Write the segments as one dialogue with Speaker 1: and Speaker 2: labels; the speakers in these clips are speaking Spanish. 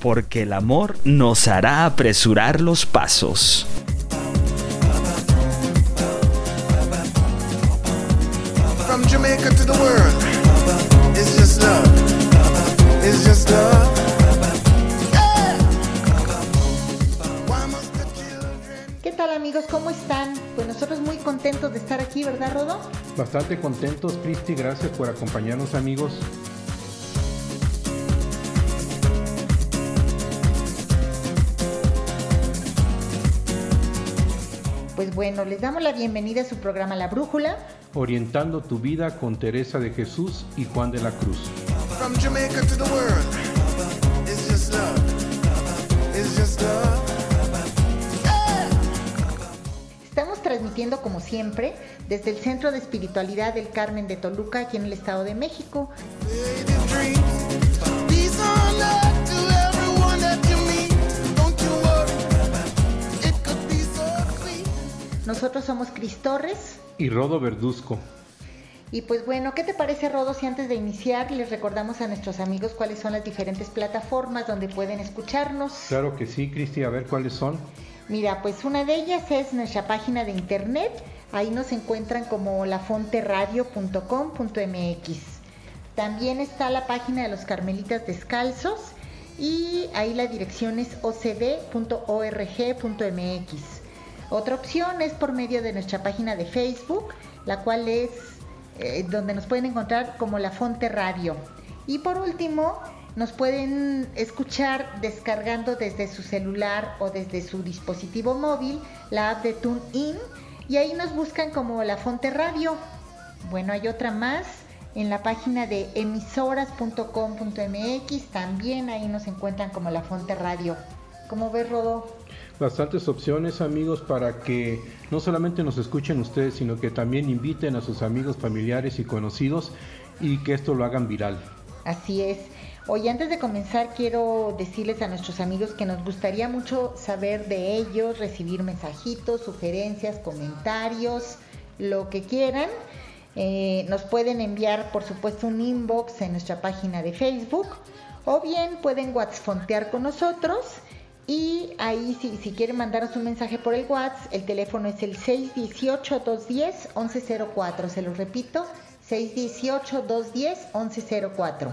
Speaker 1: Porque el amor nos hará apresurar los pasos.
Speaker 2: From Jamaica to the world, it's just love. It's just love. Yeah. Why must the children
Speaker 3: ¿Qué tal amigos? ¿Cómo están? Pues nosotros muy contentos de estar aquí, ¿verdad, Rodo?
Speaker 4: Bastante contentos, Cristi, gracias por acompañarnos amigos.
Speaker 3: Bueno, les damos la bienvenida a su programa La Brújula.
Speaker 4: Orientando tu vida con Teresa de Jesús y Juan de la Cruz.
Speaker 2: from Jamaica to the world, it's just love. It's just love.
Speaker 3: Estamos transmitiendo como siempre desde el Centro de Espiritualidad del Carmen de Toluca, aquí en el Estado de México. Nosotros somos Cris Torres.
Speaker 4: Y Rodo Verduzco.
Speaker 3: Y pues bueno, ¿qué te parece, Rodo, si antes de iniciar les recordamos a nuestros amigos cuáles son las diferentes plataformas donde pueden escucharnos?
Speaker 4: Claro que sí, Cristi, a ver cuáles son.
Speaker 3: Mira, pues una de ellas es nuestra página de internet. Ahí nos encuentran como lafonteradio.com.mx. También está la página de los Carmelitas Descalzos y ahí la dirección es ocd.org.mx. Otra opción es por medio de nuestra página de Facebook, la cual es eh, donde nos pueden encontrar como La Fonte Radio. Y por último, nos pueden escuchar descargando desde su celular o desde su dispositivo móvil la app de TuneIn y ahí nos buscan como La Fonte Radio. Bueno, hay otra más en la página de emisoras.com.mx, también ahí nos encuentran como La Fonte Radio. ¿Cómo ves, Rodo?
Speaker 4: Bastantes opciones, amigos, para que no solamente nos escuchen ustedes, sino que también inviten a sus amigos, familiares y conocidos y que esto lo hagan viral.
Speaker 3: Así es. Oye, antes de comenzar, quiero decirles a nuestros amigos que nos gustaría mucho saber de ellos, recibir mensajitos, sugerencias, comentarios, lo que quieran. Eh, nos pueden enviar, por supuesto, un inbox en nuestra página de Facebook o bien pueden WhatsAppontear con nosotros. Y ahí, si, si quieren mandarnos un mensaje por el WhatsApp, el teléfono es el 618-210-1104. Se lo repito, 618-210-1104.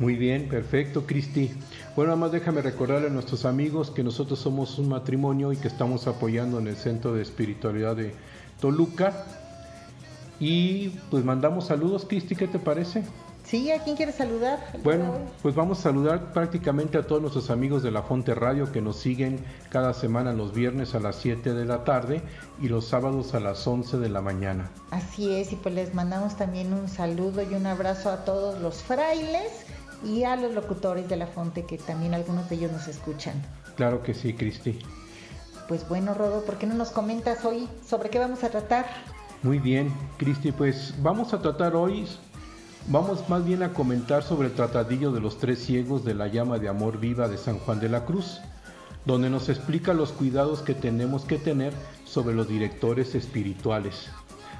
Speaker 4: Muy bien, perfecto, Cristi. Bueno, nada más déjame recordarle a nuestros amigos que nosotros somos un matrimonio y que estamos apoyando en el Centro de Espiritualidad de Toluca. Y pues mandamos saludos, Cristi, ¿qué te parece?
Speaker 3: ¿Sí? ¿A quién quieres saludar?
Speaker 4: Bueno, pues vamos a saludar prácticamente a todos nuestros amigos de la Fonte Radio que nos siguen cada semana los viernes a las 7 de la tarde y los sábados a las 11 de la mañana.
Speaker 3: Así es, y pues les mandamos también un saludo y un abrazo a todos los frailes y a los locutores de la Fonte, que también algunos de ellos nos escuchan.
Speaker 4: Claro que sí, Cristi.
Speaker 3: Pues bueno, Rodo, ¿por qué no nos comentas hoy sobre qué vamos a tratar?
Speaker 4: Muy bien, Cristi, pues vamos a tratar hoy, vamos más bien a comentar sobre el tratadillo de los tres ciegos de la llama de amor viva de San Juan de la Cruz, donde nos explica los cuidados que tenemos que tener sobre los directores espirituales,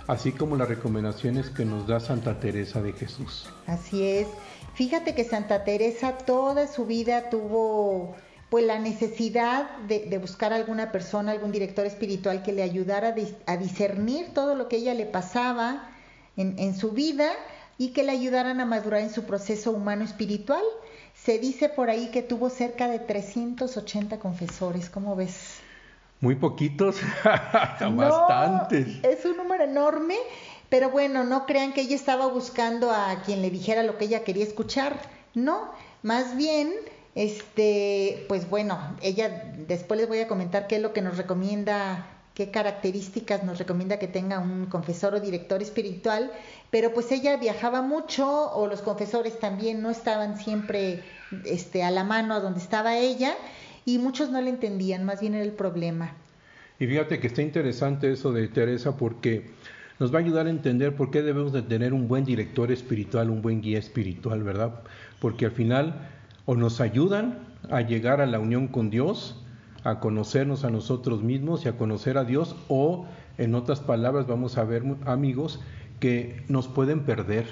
Speaker 4: así como las recomendaciones que nos da Santa Teresa de Jesús.
Speaker 3: Así es. Fíjate que Santa Teresa toda su vida tuvo pues la necesidad de, buscar alguna persona, algún director espiritual que le ayudara a, a discernir todo lo que ella le pasaba en su vida y que le ayudaran a madurar en su proceso humano espiritual. Se dice por ahí que tuvo cerca de 380 confesores, ¿cómo ves?
Speaker 4: Muy poquitos,
Speaker 3: No,
Speaker 4: bastantes.
Speaker 3: es un número enorme, pero bueno, no crean que ella estaba buscando a quien le dijera lo que ella quería escuchar. No, más bien, este, pues bueno, ella después les voy a comentar qué es lo que nos recomienda qué características nos recomienda que tenga un confesor o director espiritual, pero pues ella viajaba mucho o los confesores también no estaban siempre este, a la mano a donde estaba ella y muchos no le entendían, más bien era el problema.
Speaker 4: Y fíjate que está interesante eso de Teresa porque nos va a ayudar a entender por qué debemos de tener un buen director espiritual, un buen guía espiritual, ¿verdad? Porque al final o nos ayudan a llegar a la unión con Dios, a conocernos a nosotros mismos y a conocer a Dios, o en otras palabras vamos a ver amigos que nos pueden perder.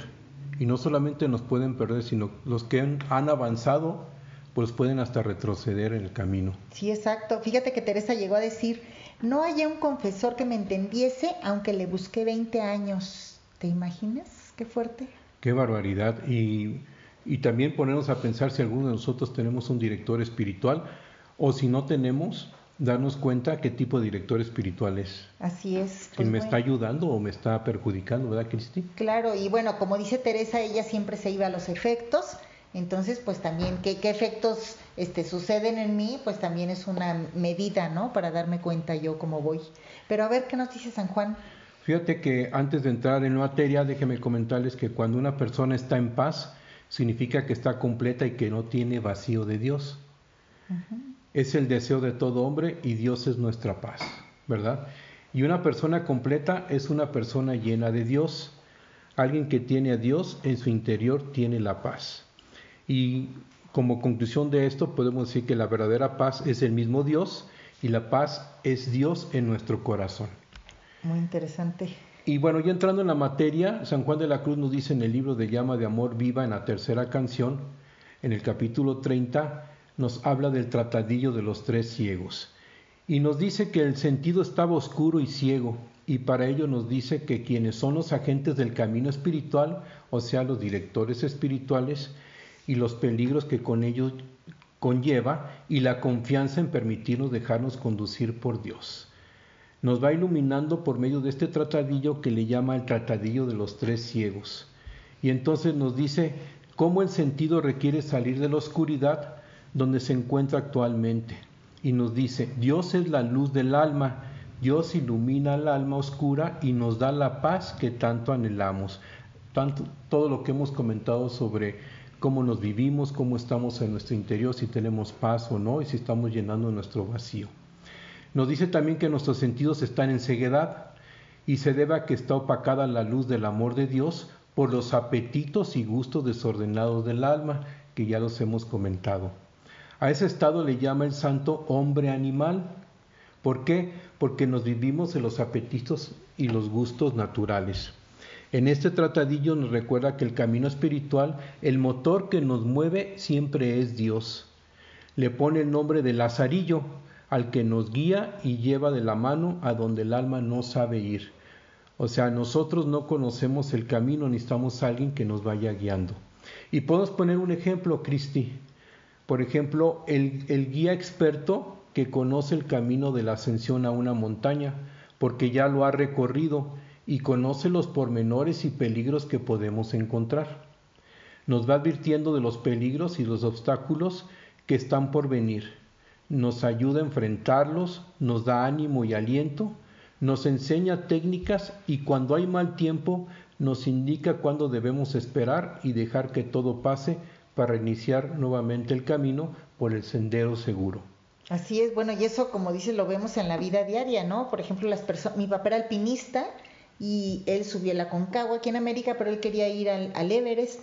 Speaker 4: Y no solamente nos pueden perder, sino los que han, avanzado, pues pueden hasta retroceder en el camino.
Speaker 3: Sí, exacto. Fíjate que Teresa llegó a decir, no haya un confesor que me entendiese, aunque le busqué 20 años. ¿Te imaginas? Qué fuerte.
Speaker 4: Qué barbaridad. Y, y también ponernos a pensar si alguno de nosotros tenemos un director espiritual o si no tenemos, darnos cuenta qué tipo de director espiritual es.
Speaker 3: Así es.
Speaker 4: Si
Speaker 3: pues
Speaker 4: me
Speaker 3: bueno.
Speaker 4: está ayudando o me está perjudicando, ¿verdad, Cristi?
Speaker 3: Claro, y bueno, como dice Teresa, ella siempre se iba a los efectos, entonces pues también qué, qué efectos este, suceden en mí, pues también es una medida, ¿no? Para darme cuenta yo cómo voy. Pero a ver, ¿qué nos dice San Juan?
Speaker 4: Fíjate que antes de entrar en materia, déjeme comentarles que cuando una persona está en paz, significa que está completa y que no tiene vacío de Dios. Es el deseo de todo hombre y Dios es nuestra paz, ¿verdad? Y una persona completa es una persona llena de Dios. Alguien que tiene a Dios en su interior tiene la paz. Y como conclusión de esto podemos decir que la verdadera paz es el mismo Dios y la paz es Dios en nuestro corazón.
Speaker 3: Muy interesante.
Speaker 4: Y bueno, ya entrando en la materia, San Juan de la Cruz nos dice en el libro de Llama de Amor Viva, en la tercera canción, en el capítulo 30, nos habla del tratadillo de los tres ciegos. Y nos dice que el sentido estaba oscuro y ciego, y para ello nos dice que quienes son los agentes del camino espiritual, o sea, los directores espirituales, y los peligros que con ello conlleva, y la confianza en permitirnos dejarnos conducir por Dios nos va iluminando por medio de este tratadillo que le llama el tratadillo de los tres ciegos. Y entonces nos dice cómo el sentido requiere salir de la oscuridad donde se encuentra actualmente. Y nos dice, Dios es la luz del alma, Dios ilumina el alma oscura y nos da la paz que tanto anhelamos. Tanto, todo lo que hemos comentado sobre cómo nos vivimos, cómo estamos en nuestro interior, si tenemos paz o no, y si estamos llenando nuestro vacío. Nos dice también que nuestros sentidos están en ceguedad y se debe a que está opacada la luz del amor de Dios por los apetitos y gustos desordenados del alma, que ya los hemos comentado. A ese estado le llama el santo hombre animal. ¿Por qué? Porque nos vivimos de los apetitos y los gustos naturales. En este tratadillo nos recuerda que el camino espiritual, el motor que nos mueve siempre es Dios. Le pone el nombre de Lazarillo, al que nos guía y lleva de la mano a donde el alma no sabe ir. O sea, nosotros no conocemos el camino, necesitamos a alguien que nos vaya guiando. Y podemos poner un ejemplo, Cristi. Por ejemplo, el, el guía experto que conoce el camino de la ascensión a una montaña, porque ya lo ha recorrido y conoce los pormenores y peligros que podemos encontrar. Nos va advirtiendo de los peligros y los obstáculos que están por venir nos ayuda a enfrentarlos, nos da ánimo y aliento, nos enseña técnicas y cuando hay mal tiempo nos indica cuándo debemos esperar y dejar que todo pase para iniciar nuevamente el camino por el sendero seguro.
Speaker 3: Así es, bueno, y eso como dices lo vemos en la vida diaria, ¿no? Por ejemplo, las personas, mi papá era alpinista y él subió la Concagua aquí en América, pero él quería ir al, al Everest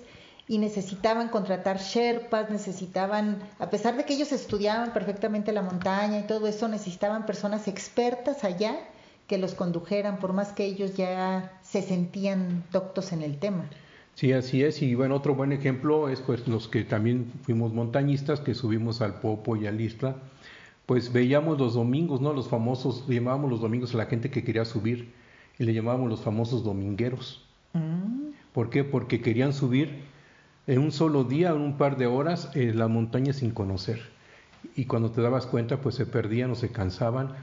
Speaker 3: y necesitaban contratar sherpas, necesitaban, a pesar de que ellos estudiaban perfectamente la montaña y todo eso, necesitaban personas expertas allá que los condujeran, por más que ellos ya se sentían doctos en el tema.
Speaker 4: Sí, así es. Y bueno, otro buen ejemplo es pues los que también fuimos montañistas, que subimos al Popo y al Isla, pues veíamos los domingos, ¿no? Los famosos, llamábamos los domingos a la gente que quería subir y le llamábamos los famosos domingueros.
Speaker 3: Mm,
Speaker 4: ¿Por qué? Porque querían subir en un solo día, en un par de horas, eh, la montaña sin conocer. Y cuando te dabas cuenta, pues se perdían o se cansaban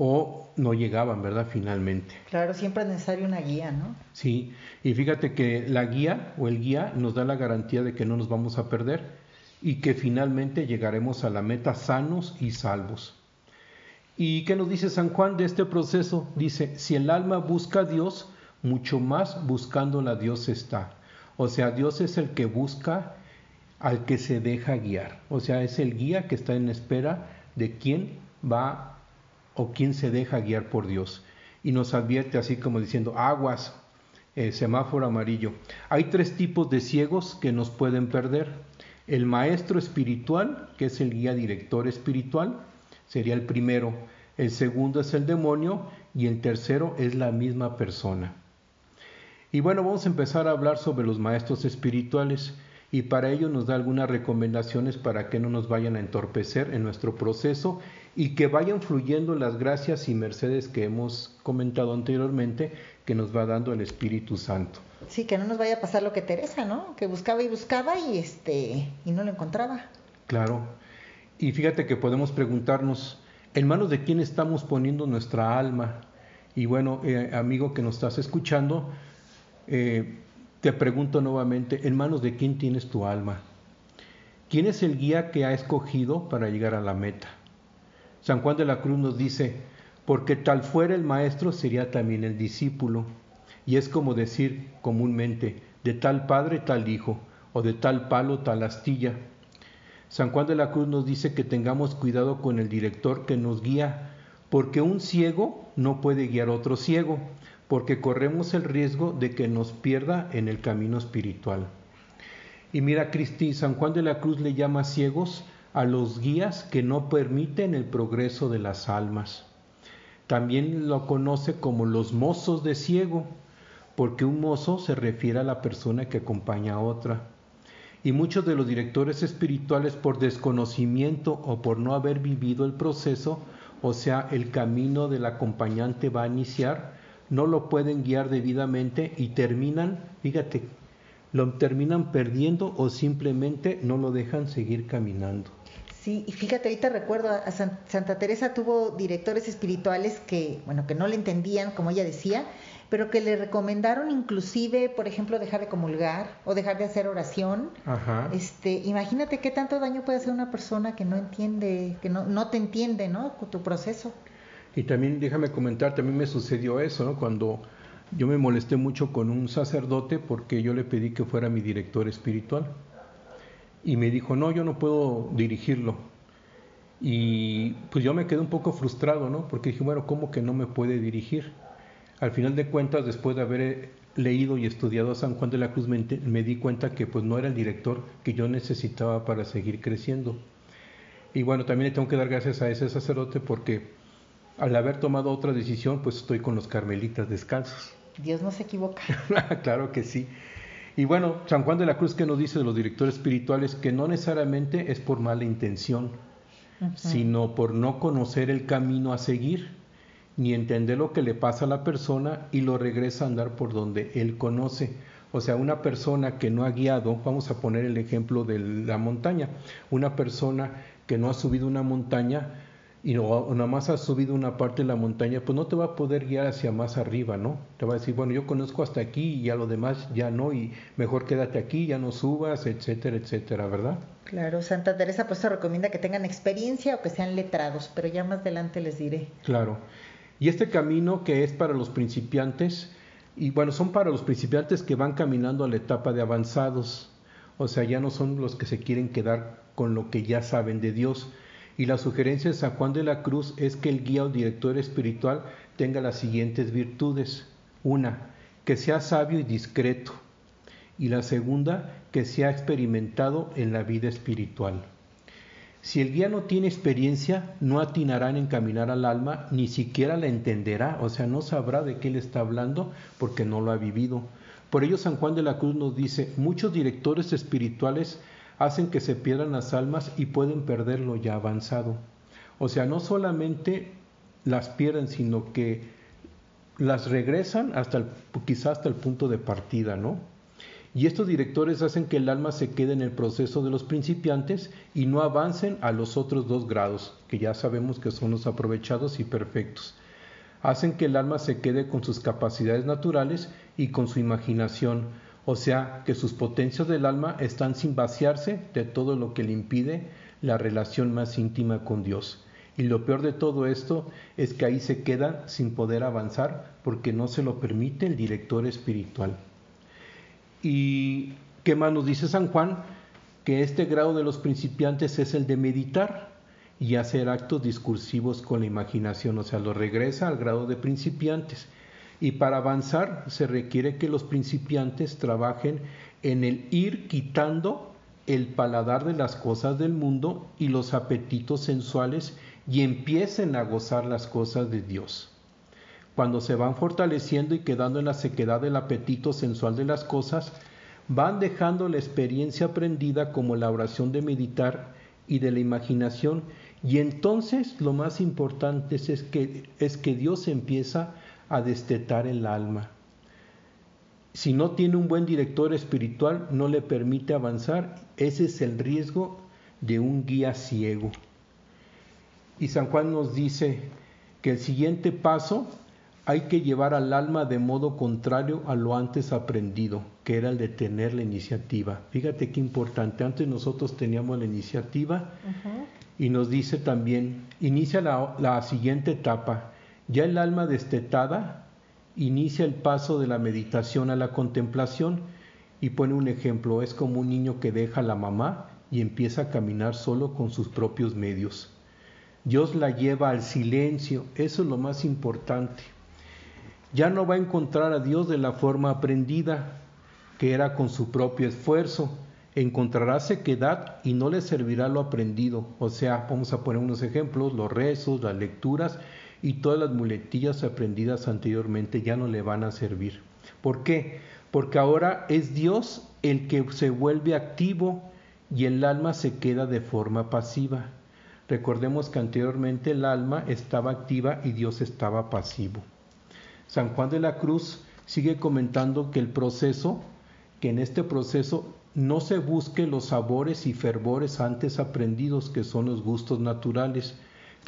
Speaker 4: o no llegaban, ¿verdad? Finalmente.
Speaker 3: claro, siempre es necesario una guía, ¿no?
Speaker 4: Sí, y fíjate que la guía o el guía nos da la garantía de que no nos vamos a perder y que finalmente llegaremos a la meta sanos y salvos. ¿Y qué nos dice San Juan de este proceso? Dice, si el alma busca a Dios, mucho más buscándola Dios está. O sea, Dios es el que busca al que se deja guiar. O sea, es el guía que está en espera de quién va o quién se deja guiar por Dios. Y nos advierte así como diciendo, aguas, eh, semáforo amarillo. Hay tres tipos de ciegos que nos pueden perder. El maestro espiritual, que es el guía director espiritual, sería el primero. El segundo es el demonio y el tercero es la misma persona. Y bueno, vamos a empezar a hablar sobre los maestros espirituales y para ello nos da algunas recomendaciones para que no nos vayan a entorpecer en nuestro proceso y que vayan fluyendo las gracias y mercedes que hemos comentado anteriormente que nos va dando el Espíritu Santo.
Speaker 3: Sí, que no nos vaya a pasar lo que Teresa, ¿no? Que buscaba y buscaba y este y no lo encontraba.
Speaker 4: Claro. Y fíjate que podemos preguntarnos, ¿en manos de quién estamos poniendo nuestra alma? Y bueno, eh, amigo que nos estás escuchando, eh, te pregunto nuevamente, ¿en manos de quién tienes tu alma? ¿Quién es el guía que ha escogido para llegar a la meta? San Juan de la Cruz nos dice, porque tal fuera el maestro sería también el discípulo. Y es como decir comúnmente, de tal padre tal hijo, o de tal palo tal astilla. San Juan de la Cruz nos dice que tengamos cuidado con el director que nos guía, porque un ciego no puede guiar a otro ciego, porque corremos el riesgo de que nos pierda en el camino espiritual. Y mira, Cristi, San Juan de la Cruz le llama ciegos a los guías que no permiten el progreso de las almas. También lo conoce como los mozos de ciego, porque un mozo se refiere a la persona que acompaña a otra. Y muchos de los directores espirituales por desconocimiento o por no haber vivido el proceso, o sea, el camino del acompañante va a iniciar, no lo pueden guiar debidamente y terminan, fíjate, lo terminan perdiendo o simplemente no lo dejan seguir caminando.
Speaker 3: Sí, y fíjate, ahorita recuerdo a San- Santa Teresa tuvo directores espirituales que, bueno, que no le entendían, como ella decía, pero que le recomendaron inclusive, por ejemplo, dejar de comulgar o dejar de hacer oración.
Speaker 4: Ajá.
Speaker 3: Este, imagínate qué tanto daño puede hacer una persona que no entiende, que no, no te entiende, ¿no? Con tu proceso.
Speaker 4: Y también déjame comentar, también me sucedió eso, ¿no? Cuando yo me molesté mucho con un sacerdote porque yo le pedí que fuera mi director espiritual. Y me dijo, no, yo no puedo dirigirlo. Y pues yo me quedé un poco frustrado, ¿no? Porque dije, bueno, ¿cómo que no me puede dirigir? Al final de cuentas, después de haber eh, leído y estudiado a San Juan de la Cruz, me, me di cuenta que pues no era el director que yo necesitaba para seguir creciendo. Y bueno, también le tengo que dar gracias a ese sacerdote porque al haber tomado otra decisión, pues estoy con los carmelitas descalzos.
Speaker 3: Dios no se equivoca.
Speaker 4: claro que sí. Y bueno, San Juan de la Cruz que nos dice de los directores espirituales que no necesariamente es por mala intención, sino por no conocer el camino a seguir, ni entender lo que le pasa a la persona y lo regresa a andar por donde él conoce. O sea, una persona que no ha guiado, vamos a poner el ejemplo de la montaña, una persona que no ha subido una montaña y no, más ha subido una parte de la montaña, pues no te va a poder guiar hacia más arriba, ¿no? Te va a decir, bueno, yo conozco hasta aquí y ya lo demás ya no, y mejor quédate aquí, ya no subas, etcétera, etcétera, ¿verdad?
Speaker 3: Claro, Santa Teresa pues se recomienda que tengan experiencia o que sean letrados, pero ya más adelante les diré.
Speaker 4: Claro. Y este camino que es para los principiantes, y bueno, son para los principiantes que van caminando a la etapa de avanzados, o sea, ya no son los que se quieren quedar con lo que ya saben de Dios. Y la sugerencia de San Juan de la Cruz es que el guía o director espiritual tenga las siguientes virtudes. Una, que sea sabio y discreto. Y la segunda, que sea experimentado en la vida espiritual. Si el guía no tiene experiencia, no atinará en encaminar al alma, ni siquiera la entenderá, o sea, no sabrá de qué le está hablando porque no lo ha vivido. Por ello San Juan de la Cruz nos dice, muchos directores espirituales hacen que se pierdan las almas y pueden perder lo ya avanzado. O sea, no solamente las pierden, sino que las regresan hasta el, quizá hasta el punto de partida, ¿no? Y estos directores hacen que el alma se quede en el proceso de los principiantes y no avancen a los otros dos grados, que ya sabemos que son los aprovechados y perfectos. Hacen que el alma se quede con sus capacidades naturales y con su imaginación, o sea, que sus potencias del alma están sin vaciarse de todo lo que le impide la relación más íntima con Dios. Y lo peor de todo esto es que ahí se queda sin poder avanzar porque no se lo permite el director espiritual. ¿Y qué más nos dice San Juan? Que este grado de los principiantes es el de meditar y hacer actos discursivos con la imaginación, o sea, lo regresa al grado de principiantes. Y para avanzar se requiere que los principiantes trabajen en el ir quitando el paladar de las cosas del mundo y los apetitos sensuales y empiecen a gozar las cosas de Dios. Cuando se van fortaleciendo y quedando en la sequedad del apetito sensual de las cosas, van dejando la experiencia aprendida como la oración de meditar y de la imaginación y entonces lo más importante es, que, es que Dios empieza a destetar el alma. Si no tiene un buen director espiritual, no le permite avanzar. Ese es el riesgo de un guía ciego. Y San Juan nos dice que el siguiente paso hay que llevar al alma de modo contrario a lo antes aprendido, que era el de tener la iniciativa. Fíjate qué importante. Antes nosotros teníamos la iniciativa y nos dice también, inicia la, la siguiente etapa. Ya el alma destetada inicia el paso de la meditación a la contemplación y pone un ejemplo, es como un niño que deja a la mamá y empieza a caminar solo con sus propios medios. Dios la lleva al silencio, eso es lo más importante. Ya no va a encontrar a Dios de la forma aprendida, que era con su propio esfuerzo. Encontrará sequedad y no le servirá lo aprendido. O sea, vamos a poner unos ejemplos, los rezos, las lecturas y todas las muletillas aprendidas anteriormente ya no le van a servir. ¿Por qué? Porque ahora es Dios el que se vuelve activo y el alma se queda de forma pasiva. Recordemos que anteriormente el alma estaba activa y Dios estaba pasivo. San Juan de la Cruz sigue comentando que el proceso, que en este proceso no se busque los sabores y fervores antes aprendidos que son los gustos naturales,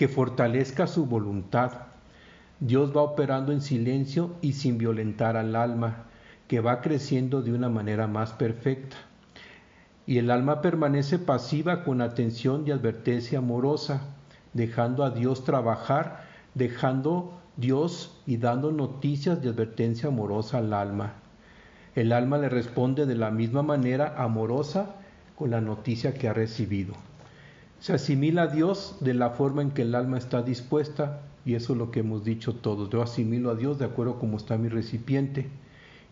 Speaker 4: que fortalezca su voluntad. Dios va operando en silencio y sin violentar al alma, que va creciendo de una manera más perfecta. Y el alma permanece pasiva con atención y advertencia amorosa, dejando a Dios trabajar, dejando Dios y dando noticias de advertencia amorosa al alma. El alma le responde de la misma manera amorosa con la noticia que ha recibido. Se asimila a Dios de la forma en que el alma está dispuesta, y eso es lo que hemos dicho todos. Yo asimilo a Dios de acuerdo a cómo está mi recipiente,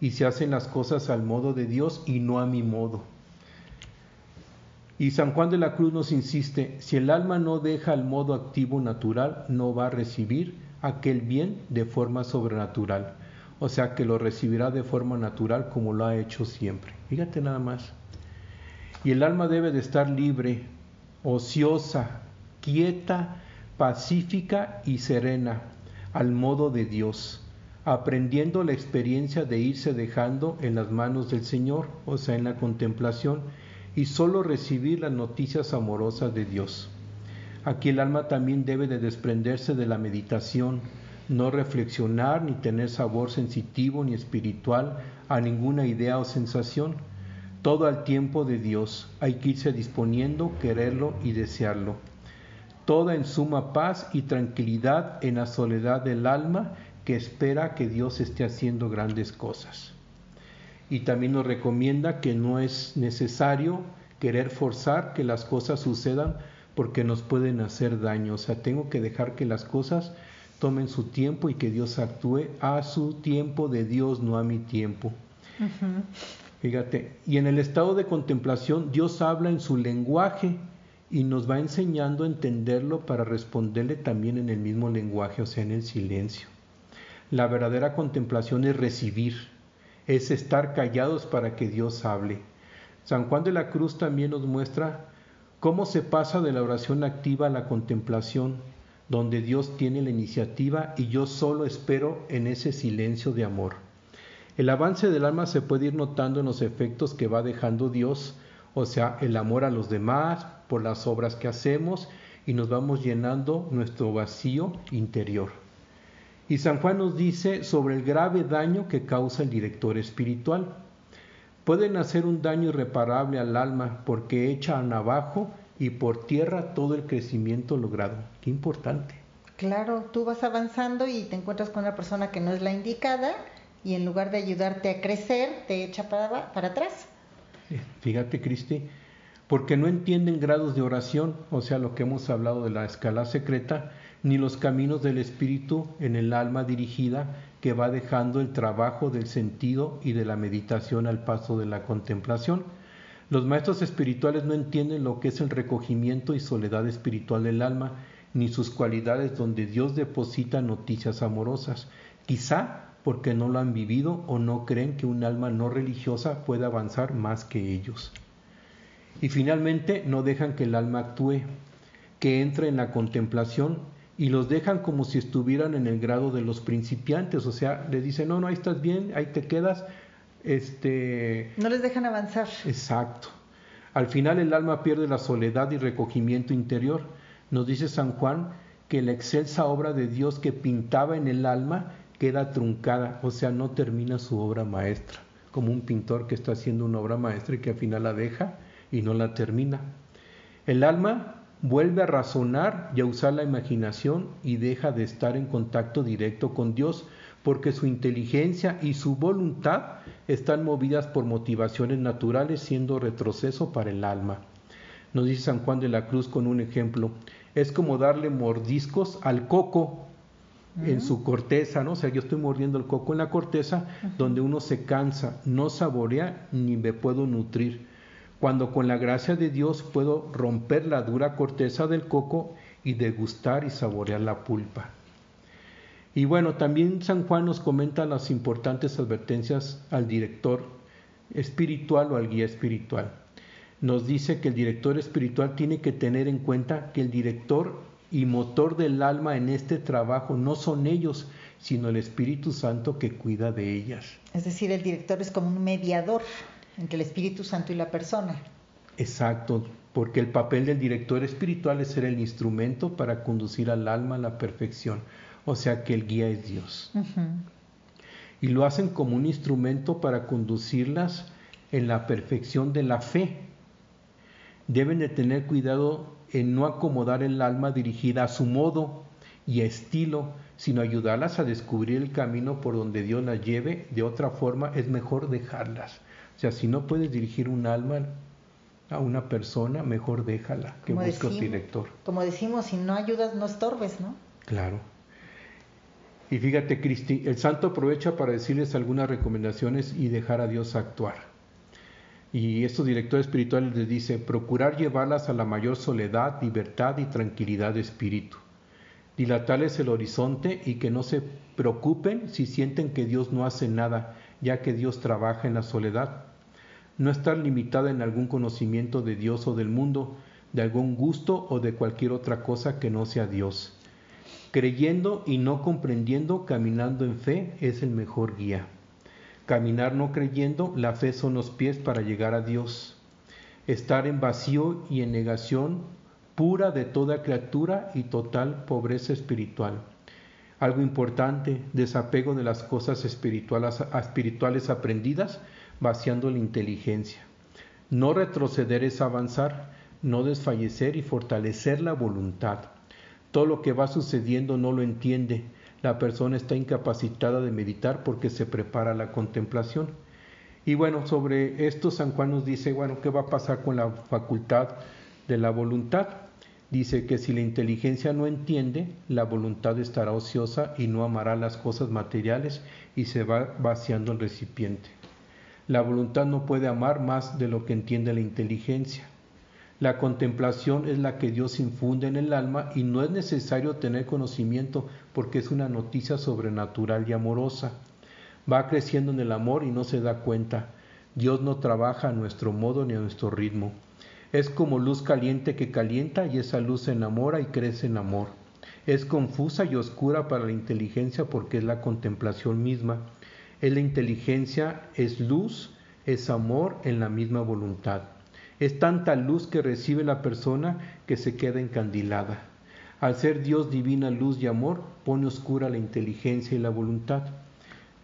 Speaker 4: y se hacen las cosas al modo de Dios y no a mi modo. Y San Juan de la Cruz nos insiste, si el alma no deja el modo activo natural, no va a recibir aquel bien de forma sobrenatural. O sea que lo recibirá de forma natural como lo ha hecho siempre. Fíjate nada más. Y el alma debe de estar libre, ociosa, quieta, pacífica y serena, al modo de Dios, aprendiendo la experiencia de irse dejando en las manos del Señor, o sea, en la contemplación, y solo recibir las noticias amorosas de Dios. Aquí el alma también debe de desprenderse de la meditación, no reflexionar ni tener sabor sensitivo ni espiritual a ninguna idea o sensación. Todo al tiempo de Dios hay que irse disponiendo, quererlo y desearlo. Toda en suma paz y tranquilidad en la soledad del alma que espera que Dios esté haciendo grandes cosas. Y también nos recomienda que no es necesario querer forzar que las cosas sucedan porque nos pueden hacer daño. O sea, tengo que dejar que las cosas tomen su tiempo y que Dios actúe a su tiempo de Dios, no a mi tiempo. Fíjate, y en el estado de contemplación Dios habla en su lenguaje y nos va enseñando a entenderlo para responderle también en el mismo lenguaje, o sea, en el silencio. La verdadera contemplación es recibir, es estar callados para que Dios hable. San Juan de la Cruz también nos muestra ¿Cómo se pasa de la oración activa a la contemplación, donde Dios tiene la iniciativa y yo solo espero en ese silencio de amor? El avance del alma se puede ir notando en los efectos que va dejando Dios, o sea, el amor a los demás, por las obras que hacemos, y nos vamos llenando nuestro vacío interior. Y San Juan nos dice sobre el grave daño que causa el director espiritual pueden hacer un daño irreparable al alma porque echan abajo y por tierra todo el crecimiento logrado. Qué importante.
Speaker 3: Claro, tú vas avanzando y te encuentras con una persona que no es la indicada y en lugar de ayudarte a crecer, te echa para, para atrás.
Speaker 4: Fíjate, Cristi, porque no entienden grados de oración, o sea, lo que hemos hablado de la escala secreta, ni los caminos del espíritu en el alma dirigida que va dejando el trabajo del sentido y de la meditación al paso de la contemplación. Los maestros espirituales no entienden lo que es el recogimiento y soledad espiritual del alma, ni sus cualidades donde Dios deposita noticias amorosas, quizá porque no lo han vivido o no creen que un alma no religiosa pueda avanzar más que ellos. Y finalmente no dejan que el alma actúe, que entre en la contemplación y los dejan como si estuvieran en el grado de los principiantes, o sea, le dicen, no, no, ahí estás bien, ahí te quedas, este,
Speaker 3: No les dejan avanzar.
Speaker 4: Exacto. Al final el alma pierde la soledad y recogimiento interior. Nos dice San Juan que la excelsa obra de Dios que pintaba en el alma queda truncada, o sea, no termina su obra maestra, como un pintor que está haciendo una obra maestra y que al final la deja y no la termina. El alma vuelve a razonar y a usar la imaginación y deja de estar en contacto directo con Dios, porque su inteligencia y su voluntad están movidas por motivaciones naturales, siendo retroceso para el alma. Nos dice San Juan de la Cruz con un ejemplo, es como darle mordiscos al coco en su corteza, ¿no? O sea, yo estoy mordiendo el coco en la corteza, donde uno se cansa, no saborea ni me puedo nutrir. Cuando con la gracia de Dios puedo romper la dura corteza del coco y degustar y saborear la pulpa. Y bueno, también San Juan nos comenta las importantes advertencias al director espiritual o al guía espiritual. Nos dice que el director espiritual tiene que tener en cuenta que el director y motor del alma en este trabajo no son ellos, sino el Espíritu Santo que cuida de ellas.
Speaker 3: Es decir, el director es como un mediador entre el Espíritu Santo y la persona.
Speaker 4: Exacto, porque el papel del director espiritual es ser el instrumento para conducir al alma a la perfección, o sea que el guía es Dios. Y lo hacen como un instrumento para conducirlas en la perfección de la fe. Deben de tener cuidado en no acomodar el alma dirigida a su modo y estilo, sino ayudarlas a descubrir el camino por donde Dios las lleve. De otra forma, es mejor dejarlas. O sea, si no puedes dirigir un alma a una persona, mejor déjala, que
Speaker 3: Como
Speaker 4: busque
Speaker 3: decimos-
Speaker 4: director.
Speaker 3: Como decimos, si no ayudas, no estorbes, ¿no?
Speaker 4: Claro. Y fíjate, Cristi, el santo aprovecha para decirles algunas recomendaciones y dejar a Dios actuar. Y estos directores espirituales les dice, procurar llevarlas a la mayor soledad, libertad y tranquilidad de espíritu. Dilatarles el horizonte y que no se preocupen si sienten que Dios no hace nada, ya que Dios trabaja en la soledad. No estar limitada en algún conocimiento de Dios o del mundo, de algún gusto o de cualquier otra cosa que no sea Dios. Creyendo y no comprendiendo, caminando en fe es el mejor guía. Caminar no creyendo, la fe son los pies para llegar a Dios. Estar en vacío y en negación pura de toda criatura y total pobreza espiritual. Algo importante, desapego de las cosas espirituales, espirituales aprendidas, vaciando la inteligencia. No retroceder es avanzar, no desfallecer y fortalecer la voluntad. Todo lo que va sucediendo no lo entiende. La persona está incapacitada de meditar porque se prepara la contemplación. Y bueno, sobre esto San Juan nos dice, bueno, ¿qué va a pasar con la facultad de la voluntad? Dice que si la inteligencia no entiende, la voluntad estará ociosa y no amará las cosas materiales y se va vaciando el recipiente. La voluntad no puede amar más de lo que entiende la inteligencia. La contemplación es la que Dios infunde en el alma y no es necesario tener conocimiento porque es una noticia sobrenatural y amorosa. Va creciendo en el amor y no se da cuenta. Dios no trabaja a nuestro modo ni a nuestro ritmo. Es como luz caliente que calienta y esa luz se enamora y crece en amor. Es confusa y oscura para la inteligencia porque es la contemplación misma. Es la inteligencia, es luz, es amor en la misma voluntad. Es tanta luz que recibe la persona que se queda encandilada. Al ser Dios divina luz y amor, pone oscura la inteligencia y la voluntad.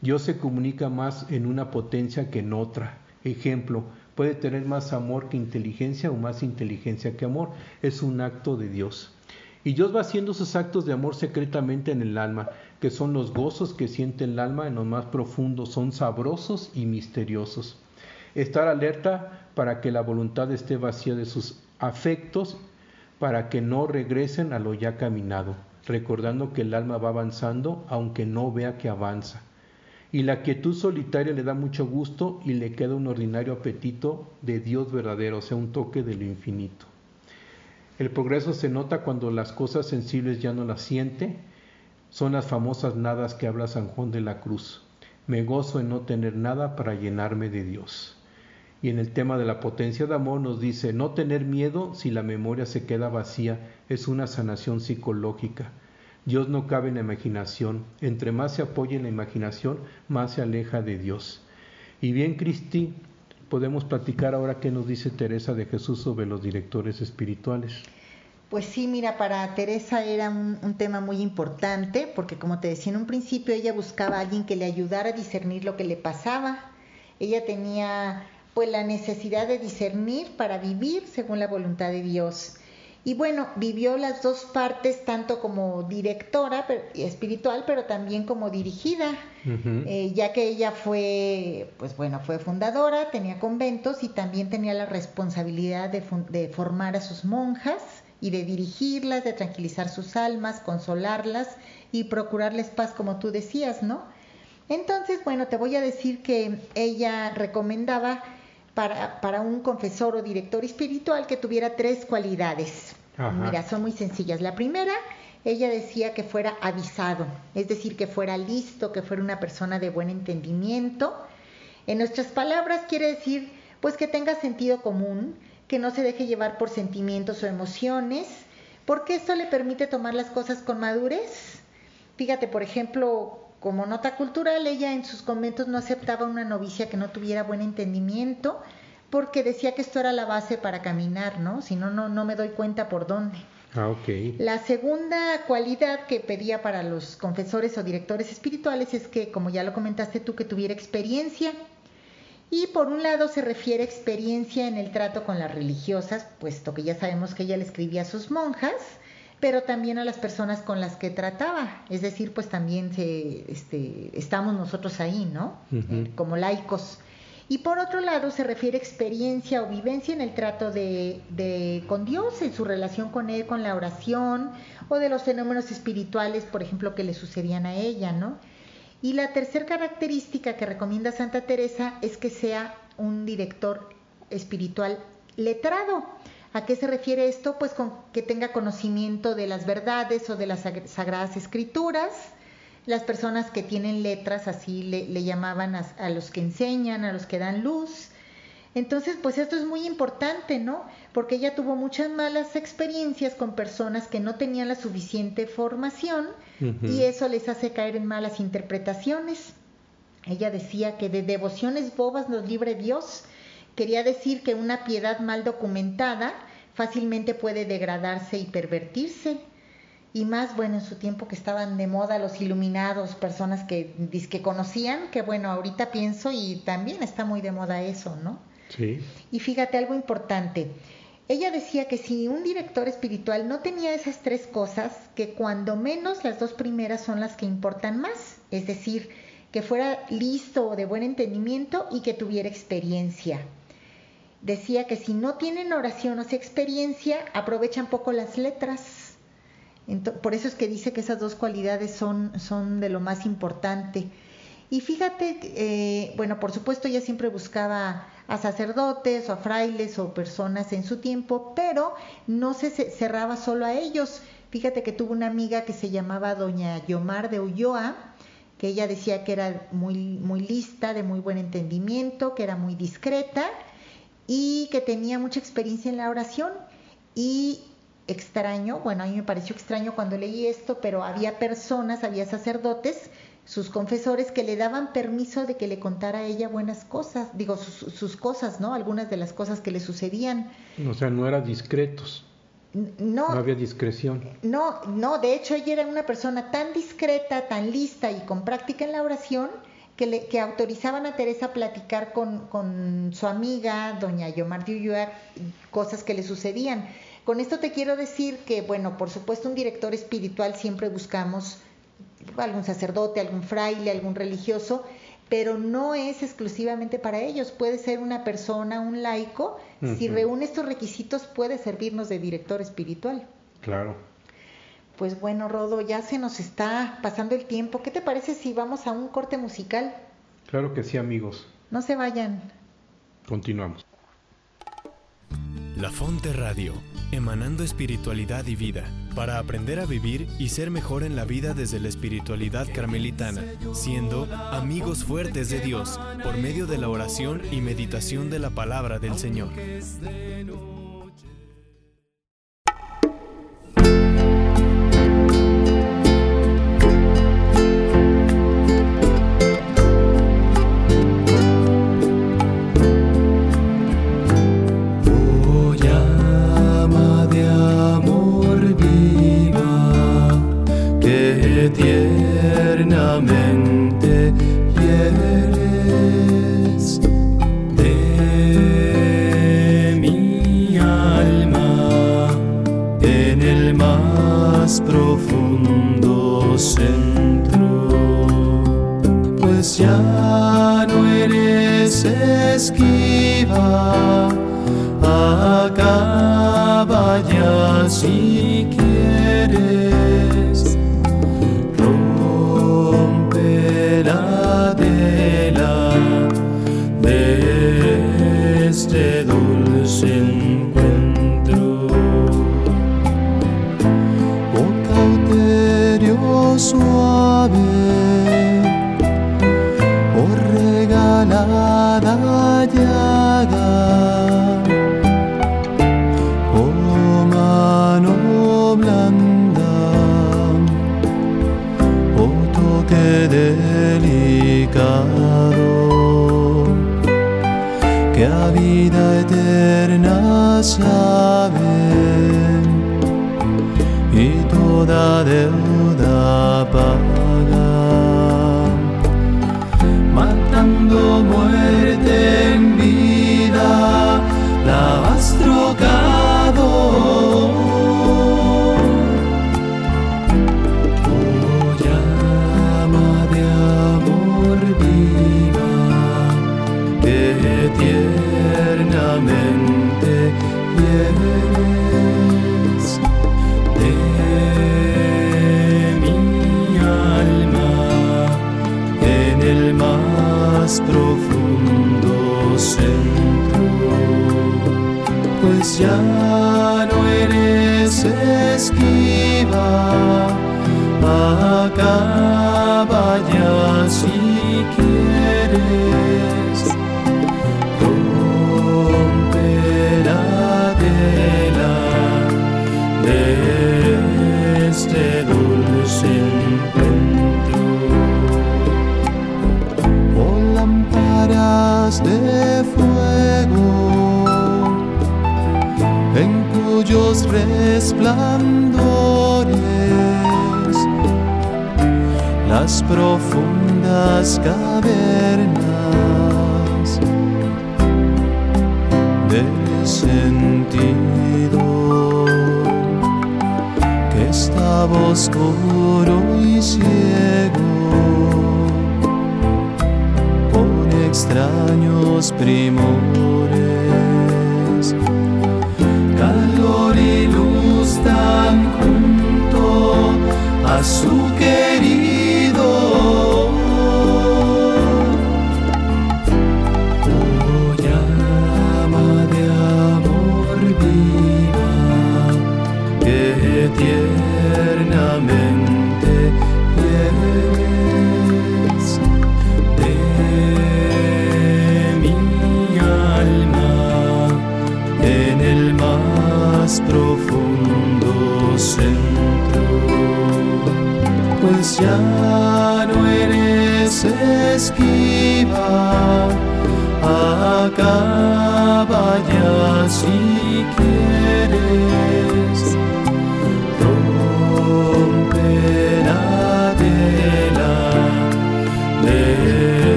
Speaker 4: Dios se comunica más en una potencia que en otra. Ejemplo, puede tener más amor que inteligencia o más inteligencia que amor. Es un acto de Dios. Y Dios va haciendo sus actos de amor secretamente en el alma, que son los gozos que siente el alma en lo más profundo, son sabrosos y misteriosos. Estar alerta para que la voluntad esté vacía de sus afectos, para que no regresen a lo ya caminado, recordando que el alma va avanzando aunque no vea que avanza. Y la quietud solitaria le da mucho gusto y le queda un ordinario apetito de Dios verdadero, o sea, un toque de lo infinito. El progreso se nota cuando las cosas sensibles ya no las siente. Son las famosas nadas que habla San Juan de la Cruz. Me gozo en no tener nada para llenarme de Dios. Y en el tema de la potencia de amor nos dice, no tener miedo si la memoria se queda vacía es una sanación psicológica. Dios no cabe en la imaginación. Entre más se apoya en la imaginación, más se aleja de Dios. Y bien, Cristi, podemos platicar ahora qué nos dice Teresa de Jesús sobre los directores espirituales.
Speaker 3: Pues sí, mira, para Teresa era un, un, tema muy importante porque como te decía en un principio, ella buscaba a alguien que le ayudara a discernir lo que le pasaba. Ella tenía pues la necesidad de discernir para vivir según la voluntad de Dios. Y bueno, vivió las dos partes, tanto como directora pero, espiritual, pero también como dirigida, uh -huh. eh, ya que ella fue, pues bueno, fue fundadora, tenía conventos y también tenía la responsabilidad de, de formar a sus monjas y de dirigirlas, de tranquilizar sus almas, consolarlas y procurarles paz, como tú decías, ¿no? Entonces, bueno, te voy a decir que ella recomendaba para, para, un confesor o director espiritual que tuviera tres cualidades. Ajá. Mira, son muy sencillas. La primera, ella decía que fuera avisado, es decir, que fuera listo, que fuera una persona de buen entendimiento. En nuestras palabras quiere decir, pues que tenga sentido común, que no se deje llevar por sentimientos o emociones, porque esto le permite tomar las cosas con madurez. Fíjate, por ejemplo, como nota cultural, ella en sus conventos no aceptaba una novicia que no tuviera buen entendimiento, porque decía que esto era la base para caminar, ¿no? Si no, no, no me doy cuenta por dónde.
Speaker 4: Ah, ok.
Speaker 3: La segunda cualidad que pedía para los confesores o directores espirituales es que, como ya lo comentaste tú, que tuviera experiencia. Y por un lado se refiere a experiencia en el trato con las religiosas, puesto que ya sabemos que ella le escribía a sus monjas, pero también a las personas con las que trataba. Es decir, pues también se, este, estamos nosotros ahí, ¿no? Uh -huh. Como laicos. Y por otro lado se refiere a experiencia o vivencia en el trato de, de, con Dios, en su relación con Él, con la oración o de los fenómenos espirituales, por ejemplo, que le sucedían a ella, ¿no? Y la tercera característica que recomienda Santa Teresa es que sea un director espiritual letrado. ¿A qué se refiere esto? Pues con que tenga conocimiento de las verdades o de las sagradas escrituras. Las personas que tienen letras, así le, le llamaban a, a, los que enseñan, a los que dan luz. Entonces, pues esto es muy importante, ¿no? Porque ella tuvo muchas malas experiencias con personas que no tenían la suficiente formación uh -huh. y eso les hace caer en malas interpretaciones. Ella decía que de devociones bobas nos libre Dios Quería decir que una piedad mal documentada fácilmente puede degradarse y pervertirse. Y más, bueno, en su tiempo que estaban de moda los iluminados, personas que, que conocían, que bueno, ahorita pienso y también está muy de moda eso, ¿no?
Speaker 4: Sí.
Speaker 3: Y fíjate algo importante. Ella decía que si un director espiritual no tenía esas tres cosas, que cuando menos las dos primeras son las que importan más, es decir, que fuera listo o de buen entendimiento y que tuviera experiencia decía que si no tienen oración o sea, experiencia, aprovechan poco las letras. Por eso es que dice que esas dos cualidades son, son de lo más importante. Y fíjate, eh, bueno, por supuesto ella siempre buscaba a sacerdotes o a frailes o personas en su tiempo, pero no se cerraba solo a ellos. Fíjate que tuvo una amiga que se llamaba doña Yomar de Ulloa, que ella decía que era muy, muy lista, de muy buen entendimiento, que era muy discreta y que tenía mucha experiencia en la oración y extraño, bueno, a mí me pareció extraño cuando leí esto, pero había personas, había sacerdotes, sus confesores que le daban permiso de que le contara a ella buenas cosas, digo, sus, sus cosas, ¿no? Algunas de las cosas que le sucedían.
Speaker 4: O sea, no eran discretos.
Speaker 3: No,
Speaker 4: no había discreción.
Speaker 3: No, no, de hecho ella era una persona tan discreta, tan lista y con práctica en la oración, que, le, que autorizaban a Teresa a platicar con, con su amiga, doña Yomar Yuyuar, cosas que le sucedían. Con esto te quiero decir que, bueno, por supuesto un director espiritual siempre buscamos algún sacerdote, algún fraile, algún religioso, pero no es exclusivamente para ellos, puede ser una persona, un laico, si reúne estos requisitos puede servirnos de director espiritual.
Speaker 4: Claro.
Speaker 3: Pues bueno, Rodo, ya se nos está pasando el tiempo. ¿Qué te parece si vamos a un corte musical?
Speaker 4: Claro que sí, amigos.
Speaker 3: No se vayan.
Speaker 4: Continuamos.
Speaker 5: La Fonte Radio, emanando espiritualidad y vida, para aprender a vivir y ser mejor en la vida desde la espiritualidad carmelitana, siendo amigos fuertes de Dios por medio de la oración y meditación de la palabra del Señor.
Speaker 6: Esquiva, acaba ya eterna sabe y toda deuda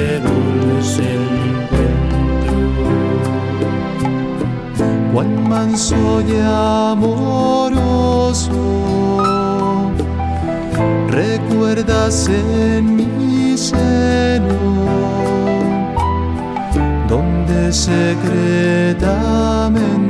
Speaker 6: de dulce encuentro. Cuán manso y amoroso recuerdas en mi seno, donde secretamente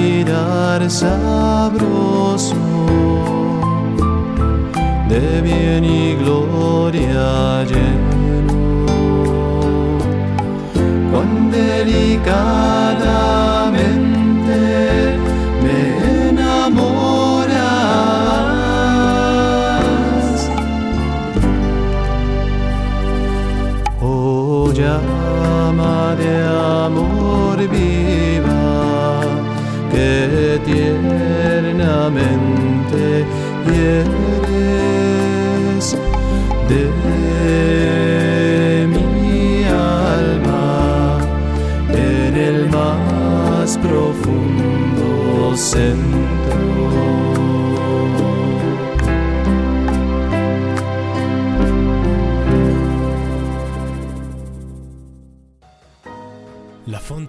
Speaker 6: aspirar sabroso de bien y gloria lleno. Cuán delicadamente me enamoras. Oh llama de amor viva tiernamente hieres de mi alma en el más profundo centro.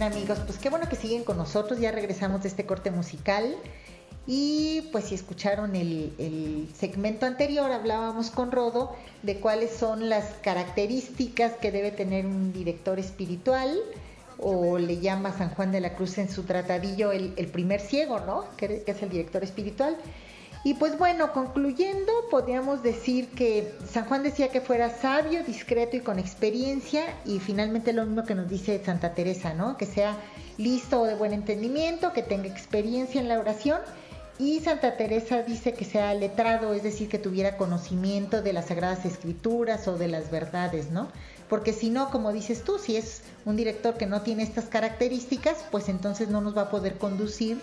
Speaker 3: Amigos, pues qué bueno que siguen con nosotros, ya regresamos de este corte musical y pues si escucharon el, el segmento anterior hablábamos con Rodo de cuáles son las características que debe tener un director espiritual o le llama San Juan de la Cruz en su tratadillo el, el primer ciego, ¿no? Que es el director espiritual. Y pues bueno, concluyendo, podríamos decir que San Juan decía que fuera sabio, discreto y con experiencia, y finalmente lo mismo que nos dice Santa Teresa, ¿no? Que sea listo o de buen entendimiento, que tenga experiencia en la oración, y Santa Teresa dice que sea letrado, es decir, que tuviera conocimiento de las Sagradas Escrituras o de las verdades, ¿no? Porque si no, como dices tú, si es un director que no tiene estas características, pues entonces no nos va a poder conducir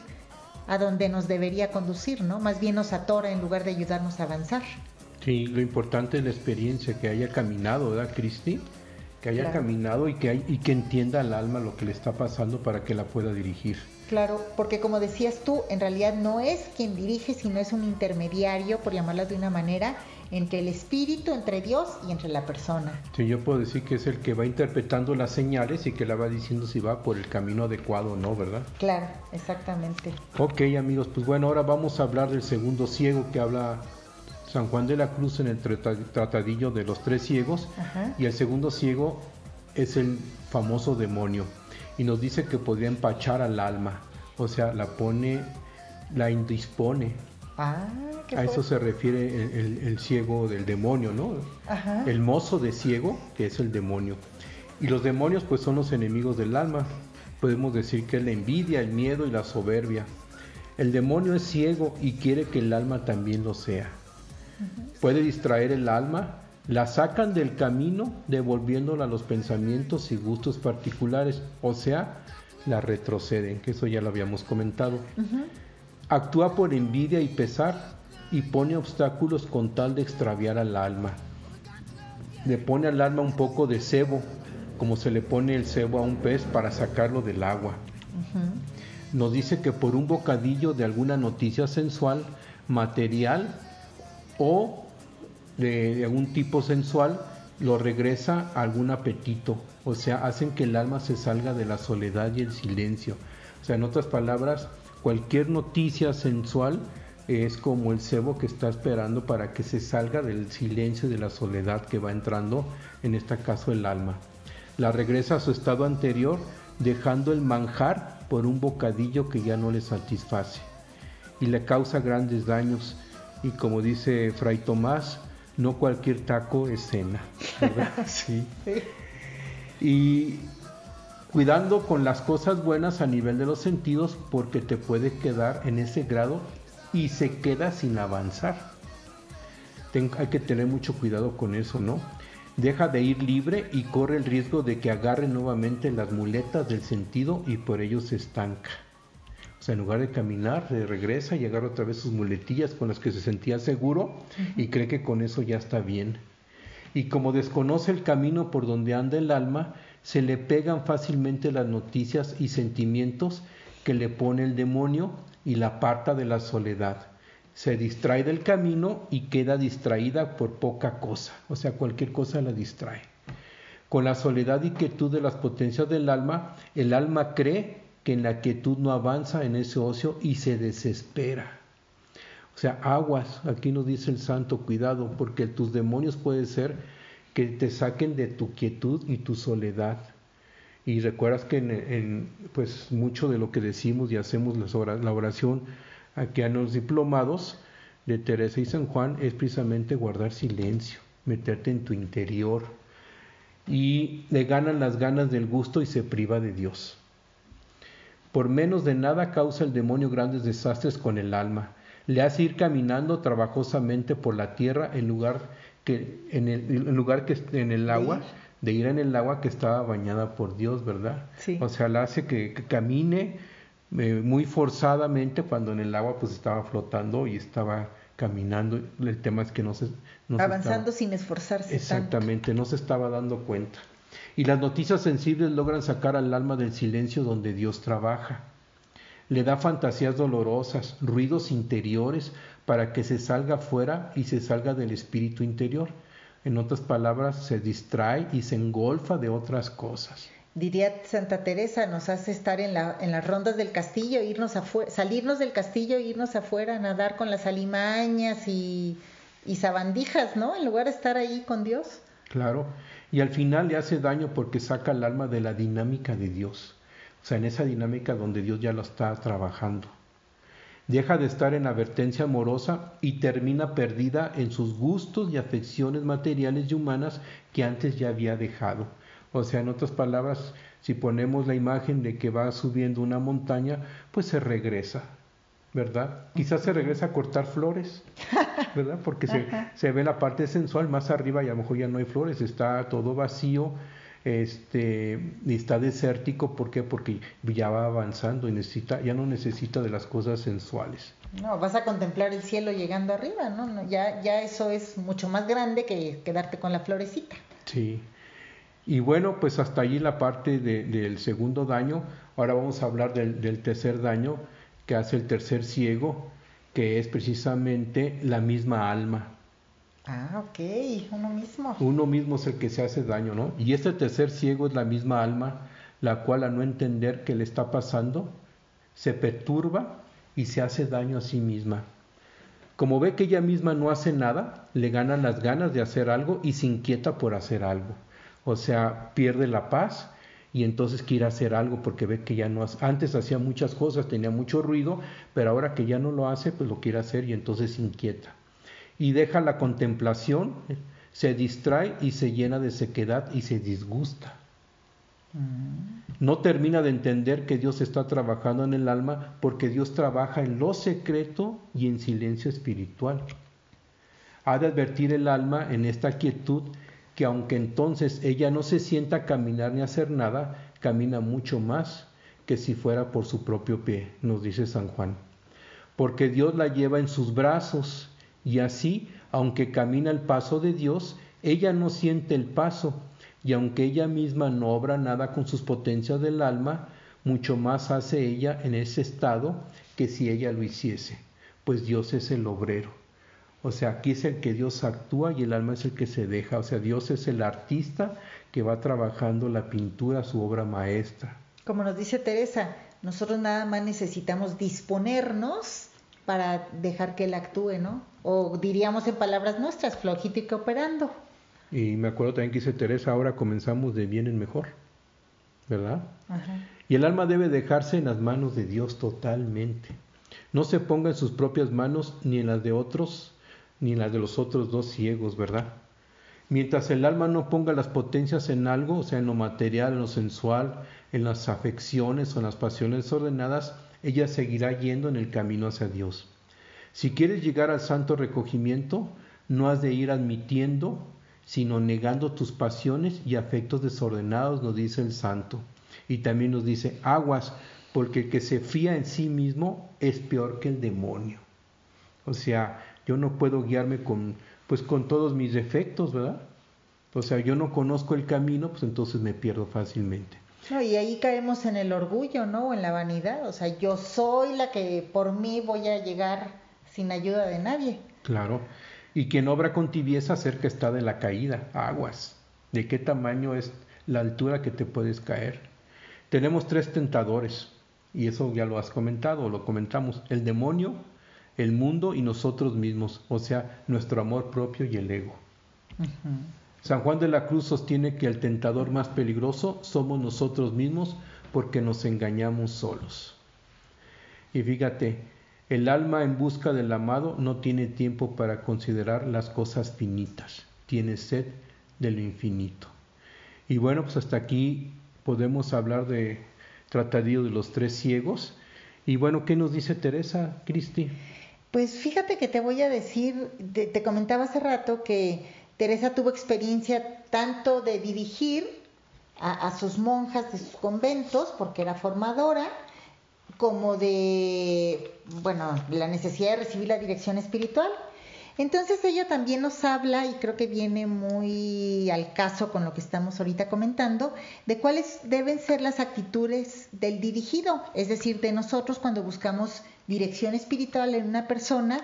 Speaker 3: a donde nos debería conducir, ¿no? Más bien nos atora en lugar de ayudarnos a avanzar.
Speaker 4: Sí, lo importante es la experiencia, que haya caminado, ¿verdad, Cristi? Que haya
Speaker 3: Claro.
Speaker 4: caminado y que, hay- y que entienda al alma lo que le está pasando para que la pueda dirigir.
Speaker 3: Claro, porque como decías tú, en realidad no es quien dirige, sino es un intermediario, por llamarlo de una manera, entre el espíritu, entre Dios y entre la persona.
Speaker 4: Sí, yo puedo decir que es el que va interpretando las señales y que la va diciendo si va por el camino adecuado o no, ¿verdad?
Speaker 3: Claro, exactamente.
Speaker 4: Ok, amigos, pues bueno, ahora vamos a hablar del segundo ciego que habla San Juan de la Cruz en el trata- tratadillo de los tres ciegos.
Speaker 3: Ajá.
Speaker 4: Y el segundo ciego es el famoso demonio. Y nos dice que podría empachar al alma. O sea, la pone, la indispone.
Speaker 3: Ah,
Speaker 4: A eso se refiere el, el- el ciego del demonio, ¿no?
Speaker 3: Ajá.
Speaker 4: El mozo de ciego, que es el demonio. Y los demonios pues son los enemigos del alma. Podemos decir que es la envidia, el miedo y la soberbia. El demonio es ciego y quiere que el alma también lo sea. Puede distraer el alma, la sacan del camino devolviéndola a los pensamientos y gustos particulares, o sea, la retroceden, que eso ya lo habíamos comentado. Actúa por envidia y pesar y pone obstáculos con tal de extraviar al alma. Le pone al alma un poco de cebo, como se le pone el cebo a un pez para sacarlo del agua. Nos dice que por un bocadillo de alguna noticia sensual, material o de, de algún tipo sensual, lo regresa a algún apetito. O sea, hacen que el alma se salga de la soledad y el silencio. O sea, en otras palabras, cualquier noticia sensual es como el cebo que está esperando para que se salga del silencio y de la soledad que va entrando, en este caso el alma. La regresa a su estado anterior, dejando el manjar por un bocadillo que ya no le satisface y le causa grandes daños. Y como dice Fray Tomás, no cualquier taco es cena. ¿verdad? Sí. Y cuidando con las cosas buenas a nivel de los sentidos porque te puede quedar en ese grado y se queda sin avanzar. Hay que tener mucho cuidado con eso, ¿no? deja de ir libre y corre el riesgo de que agarre nuevamente las muletas del sentido y por ello se estanca. O sea, en lugar de caminar, se regresa y agarra otra vez sus muletillas con las que se sentía seguro y cree que con eso ya está bien. Y como desconoce el camino por donde anda el alma, se le pegan fácilmente las noticias y sentimientos que le pone el demonio y la aparta de la soledad. Se distrae del camino y queda distraída por poca cosa, o sea, cualquier cosa la distrae. Con la soledad y quietud de las potencias del alma, el alma cree que en la quietud no avanza en ese ocio y se desespera. O sea, aguas, aquí nos dice el santo, cuidado, porque tus demonios puede ser que te saquen de tu quietud y tu soledad. Y recuerdas que en, pues mucho de lo que decimos y hacemos la oración aquí a los diplomados de Teresa y San Juan es precisamente guardar silencio, meterte en tu interior. Y le ganan las ganas del gusto y se priva de Dios. Por menos de nada causa el demonio grandes desastres con el alma. Le hace ir caminando trabajosamente por la tierra en lugar que en el lugar que en el agua, de ir en el agua que estaba bañada por Dios, ¿verdad?
Speaker 3: Sí.
Speaker 4: O sea, la hace que, que camine eh, muy forzadamente cuando en el agua pues estaba flotando y estaba caminando. El tema es que no se no se
Speaker 3: Avanzando
Speaker 4: estaba-
Speaker 3: sin esforzarse
Speaker 4: Exactamente, no se estaba dando cuenta. Y las noticias sensibles logran sacar al alma del silencio donde Dios trabaja. Le da fantasías dolorosas, ruidos interiores para que se salga fuera y se salga del espíritu interior. En otras palabras, se distrae y se engolfa de otras cosas.
Speaker 3: Diría Santa Teresa, nos hace estar en, la, en las rondas del castillo, irnos afuera, salirnos del castillo, e irnos afuera, a nadar con las alimañas y, y sabandijas, ¿no? En lugar de estar ahí con Dios.
Speaker 4: Claro, y al final le hace daño porque saca el alma de la dinámica de Dios, sea, en esa dinámica donde Dios ya lo está trabajando. Deja de estar en advertencia amorosa y termina perdida en sus gustos y afecciones materiales y humanas que antes ya había dejado. O sea, en otras palabras, si ponemos la imagen de que va subiendo una montaña, pues se regresa, ¿verdad? Quizás se regresa a cortar flores, ¿verdad? Porque se, se ve la parte sensual más arriba y a lo mejor ya no hay flores, está todo vacío, este, y está desértico, ¿por qué? Porque ya va avanzando y necesita, ya no necesita de las cosas sensuales.
Speaker 3: No, vas a contemplar el cielo llegando arriba, ¿no? No, ya, ya eso es mucho más grande que quedarte con la florecita.
Speaker 4: Sí. Y bueno, pues hasta allí la parte de- del segundo daño. Ahora vamos a hablar del, del tercer daño que hace el tercer ciego, que es precisamente la misma alma.
Speaker 3: Ah, ok, uno mismo.
Speaker 4: Uno mismo es el que se hace daño, ¿no? Y este tercer ciego es la misma alma, la cual a no entender qué le está pasando, se perturba y se hace daño a sí misma. Como ve que ella misma no hace nada, le ganan las ganas de hacer algo y se inquieta por hacer algo. O sea, pierde la paz y entonces quiere hacer algo porque ve que ya no hace. Antes hacía muchas cosas, tenía mucho ruido, pero ahora que ya no lo hace, pues lo quiere hacer y entonces se inquieta. Y deja la contemplación, se distrae y se llena de sequedad y se disgusta. No termina de entender que Dios está trabajando en el alma porque Dios trabaja en lo secreto y en silencio espiritual. Ha de advertir el alma en esta quietud que aunque entonces ella no se sienta a caminar ni a hacer nada, camina mucho más que si fuera por su propio pie, nos dice San Juan. Porque Dios la lleva en sus brazos y así, aunque camina el paso de Dios, ella no siente el paso y aunque ella misma no obra nada con sus potencias del alma, mucho más hace ella en ese estado que si ella lo hiciese, pues Dios es el obrero. O sea, aquí es el que Dios actúa y el alma es el que se deja. O sea, Dios es el artista que va trabajando la pintura, su obra maestra.
Speaker 3: Como nos dice Teresa, nosotros nada más necesitamos disponernos para dejar que él actúe, ¿no? O diríamos en palabras nuestras, flojito y cooperando.
Speaker 4: Y me acuerdo también que dice Teresa, ahora comenzamos de bien en mejor, ¿verdad?
Speaker 3: Ajá.
Speaker 4: Y el alma debe dejarse en las manos de Dios totalmente. No se ponga en sus propias manos ni en las de otros, ni en las de los otros dos ciegos, ¿verdad? Mientras el alma no ponga las potencias en algo, o sea, en lo material, en lo sensual, en las afecciones o en las pasiones ordenadas, ella seguirá yendo en el camino hacia Dios. Si quieres llegar al santo recogimiento, no has de ir admitiendo, sino negando tus pasiones y afectos desordenados, nos dice el santo. Y también nos dice, aguas, porque el que se fía en sí mismo es peor que el demonio. O sea, yo no puedo guiarme con, pues con todos mis defectos, ¿verdad? O sea, yo no conozco el camino, pues entonces me pierdo fácilmente.
Speaker 3: No, y ahí caemos en el orgullo, ¿no? O en la vanidad. O sea, yo soy la que por mí voy a llegar sin ayuda de nadie.
Speaker 4: Claro. Y quien obra con tibieza cerca está de la caída, aguas. ¿De qué tamaño es la altura que te puedes caer? Tenemos tres tentadores, y eso ya lo has comentado, lo comentamos, el demonio, el mundo y nosotros mismos, o sea, nuestro amor propio y el ego. San Juan de la Cruz sostiene que el tentador más peligroso somos nosotros mismos porque nos engañamos solos. Y fíjate, el alma en busca del amado no tiene tiempo para considerar las cosas finitas, tiene sed de lo infinito. Y bueno, pues hasta aquí podemos hablar de Tratadillo de los Tres Ciegos. Y bueno, ¿qué nos dice Teresa, Cristi?
Speaker 3: Pues fíjate que te voy a decir, te, te comentaba hace rato que Teresa tuvo experiencia tanto de dirigir a, sus monjas de sus conventos, porque era formadora, como de, bueno, la necesidad de recibir la dirección espiritual. Entonces ella también nos habla, y creo que viene muy al caso con lo que estamos ahorita comentando, de cuáles deben ser las actitudes del dirigido, es decir, de nosotros cuando buscamos dirección espiritual en una persona,